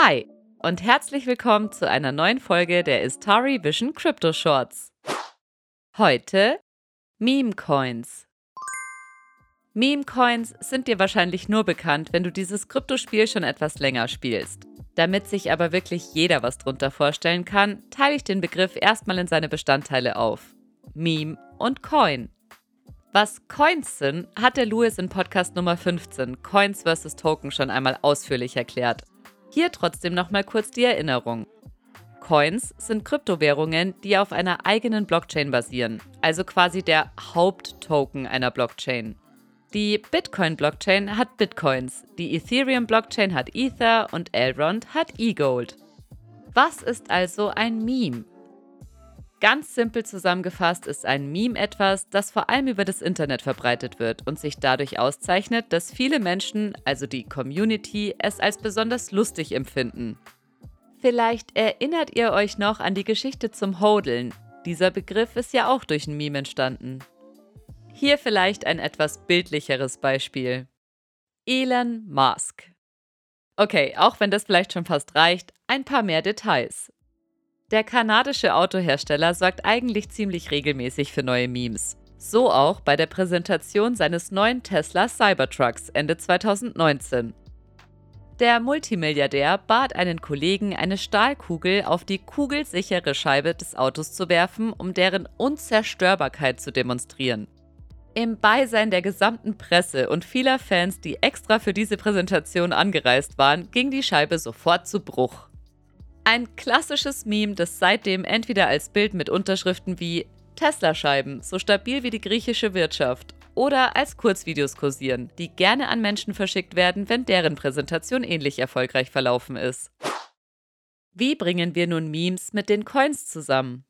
Hi und herzlich willkommen zu einer neuen Folge der Istari Vision Crypto Shorts. Heute Meme Coins. Meme Coins sind dir wahrscheinlich nur bekannt, wenn du dieses Kryptospiel schon etwas länger spielst. Damit sich aber wirklich jeder was drunter vorstellen kann, teile ich den Begriff erstmal in seine Bestandteile auf. Meme und Coin. Was Coins sind, hat der Louis in Podcast Nummer 15, Coins vs. Token, schon einmal ausführlich erklärt. Hier trotzdem nochmal kurz die Erinnerung. Coins sind Kryptowährungen, die auf einer eigenen Blockchain basieren, also quasi der Haupttoken einer Blockchain. Die Bitcoin-Blockchain hat Bitcoins, die Ethereum-Blockchain hat Ether und Elrond hat eGold. Was ist also ein Meme? Ganz simpel zusammengefasst ist ein Meme etwas, das vor allem über das Internet verbreitet wird und sich dadurch auszeichnet, dass viele Menschen, also die Community, es als besonders lustig empfinden. Vielleicht erinnert ihr euch noch an die Geschichte zum Hodeln. Dieser Begriff ist ja auch durch ein Meme entstanden. Hier vielleicht ein etwas bildlicheres Beispiel. Elon Musk. Okay, auch wenn das vielleicht schon fast reicht, ein paar mehr Details. Der kanadische Autohersteller sorgt eigentlich ziemlich regelmäßig für neue Memes. So auch bei der Präsentation seines neuen Tesla Cybertrucks Ende 2019. Der Multimilliardär bat einen Kollegen, eine Stahlkugel auf die kugelsichere Scheibe des Autos zu werfen, um deren Unzerstörbarkeit zu demonstrieren. Im Beisein der gesamten Presse und vieler Fans, die extra für diese Präsentation angereist waren, ging die Scheibe sofort zu Bruch. Ein klassisches Meme, das seitdem entweder als Bild mit Unterschriften wie Tesla-Scheiben, so stabil wie die griechische Wirtschaft, oder als Kurzvideos kursieren, die gerne an Menschen verschickt werden, wenn deren Präsentation ähnlich erfolgreich verlaufen ist. Wie bringen wir nun Memes mit den Coins zusammen?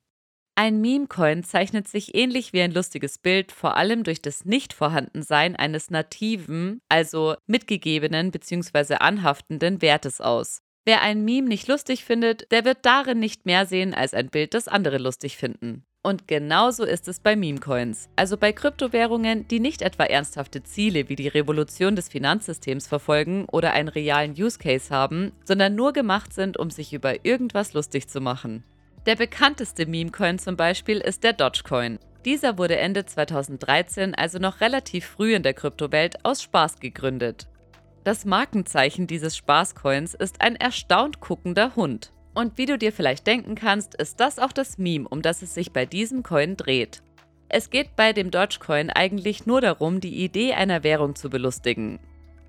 Ein Meme-Coin zeichnet sich ähnlich wie ein lustiges Bild vor allem durch das Nichtvorhandensein eines nativen, also mitgegebenen bzw. anhaftenden Wertes aus. Wer ein Meme nicht lustig findet, der wird darin nicht mehr sehen als ein Bild, das andere lustig finden. Und genauso ist es bei Meme-Coins, also bei Kryptowährungen, die nicht etwa ernsthafte Ziele wie die Revolution des Finanzsystems verfolgen oder einen realen Use Case haben, sondern nur gemacht sind, um sich über irgendwas lustig zu machen. Der bekannteste Meme-Coin zum Beispiel ist der Dogecoin. Dieser wurde Ende 2013, also noch relativ früh in der Kryptowelt, aus Spaß gegründet. Das Markenzeichen dieses Spaßcoins ist ein erstaunt guckender Hund. Und wie du dir vielleicht denken kannst, ist das auch das Meme, um das es sich bei diesem Coin dreht. Es geht bei dem Dogecoin eigentlich nur darum, die Idee einer Währung zu belustigen.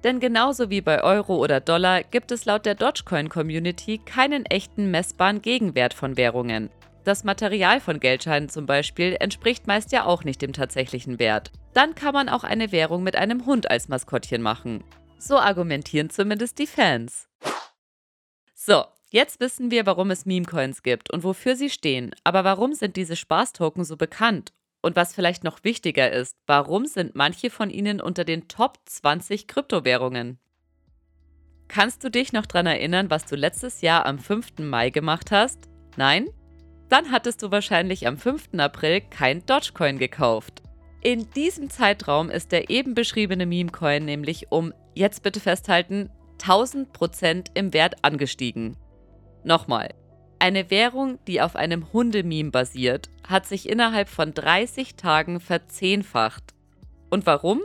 Denn genauso wie bei Euro oder Dollar gibt es laut der Dogecoin-Community keinen echten messbaren Gegenwert von Währungen. Das Material von Geldscheinen zum Beispiel entspricht meist ja auch nicht dem tatsächlichen Wert. Dann kann man auch eine Währung mit einem Hund als Maskottchen machen. So argumentieren zumindest die Fans. So, jetzt wissen wir, warum es Meme-Coins gibt und wofür sie stehen. Aber warum sind diese Spaßtoken so bekannt? Und was vielleicht noch wichtiger ist, warum sind manche von ihnen unter den Top 20 Kryptowährungen? Kannst du dich noch daran erinnern, was du letztes Jahr am 5. Mai gemacht hast? Nein? Dann hattest du wahrscheinlich am 5. April kein Dogecoin gekauft. In diesem Zeitraum ist der eben beschriebene Meme-Coin nämlich um, jetzt bitte festhalten, 1000% im Wert angestiegen. Nochmal. Eine Währung, die auf einem Hundememe basiert, hat sich innerhalb von 30 Tagen verzehnfacht. Und warum?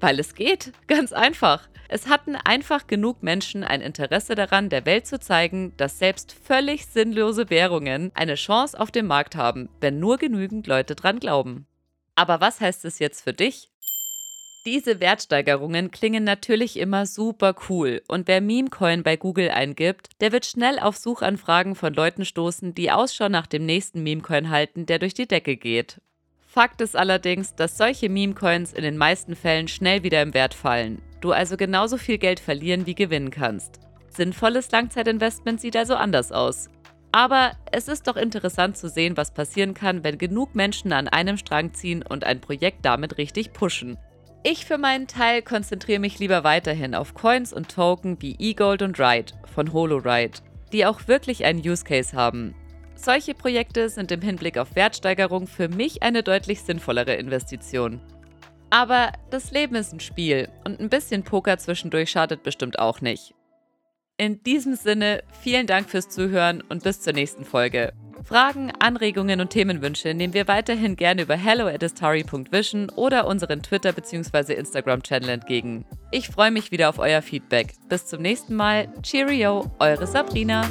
Weil es geht. Ganz einfach. Es hatten einfach genug Menschen ein Interesse daran, der Welt zu zeigen, dass selbst völlig sinnlose Währungen eine Chance auf dem Markt haben, wenn nur genügend Leute dran glauben. Aber was heißt es jetzt für dich? Diese Wertsteigerungen klingen natürlich immer super cool und wer Memecoin bei Google eingibt, der wird schnell auf Suchanfragen von Leuten stoßen, die Ausschau nach dem nächsten Memecoin halten, der durch die Decke geht. Fakt ist allerdings, dass solche Memecoins in den meisten Fällen schnell wieder im Wert fallen, du also genauso viel Geld verlieren wie gewinnen kannst. Sinnvolles Langzeitinvestment sieht also anders aus. Aber es ist doch interessant zu sehen, was passieren kann, wenn genug Menschen an einem Strang ziehen und ein Projekt damit richtig pushen. Ich für meinen Teil konzentriere mich lieber weiterhin auf Coins und Token wie eGold und Ride von HoloRide, die auch wirklich einen Use Case haben. Solche Projekte sind im Hinblick auf Wertsteigerung für mich eine deutlich sinnvollere Investition. Aber das Leben ist ein Spiel und ein bisschen Poker zwischendurch schadet bestimmt auch nicht. In diesem Sinne, vielen Dank fürs Zuhören und bis zur nächsten Folge. Fragen, Anregungen und Themenwünsche nehmen wir weiterhin gerne über hello oder unseren Twitter- bzw. Instagram-Channel entgegen. Ich freue mich wieder auf euer Feedback. Bis zum nächsten Mal. Cheerio, eure Sabrina.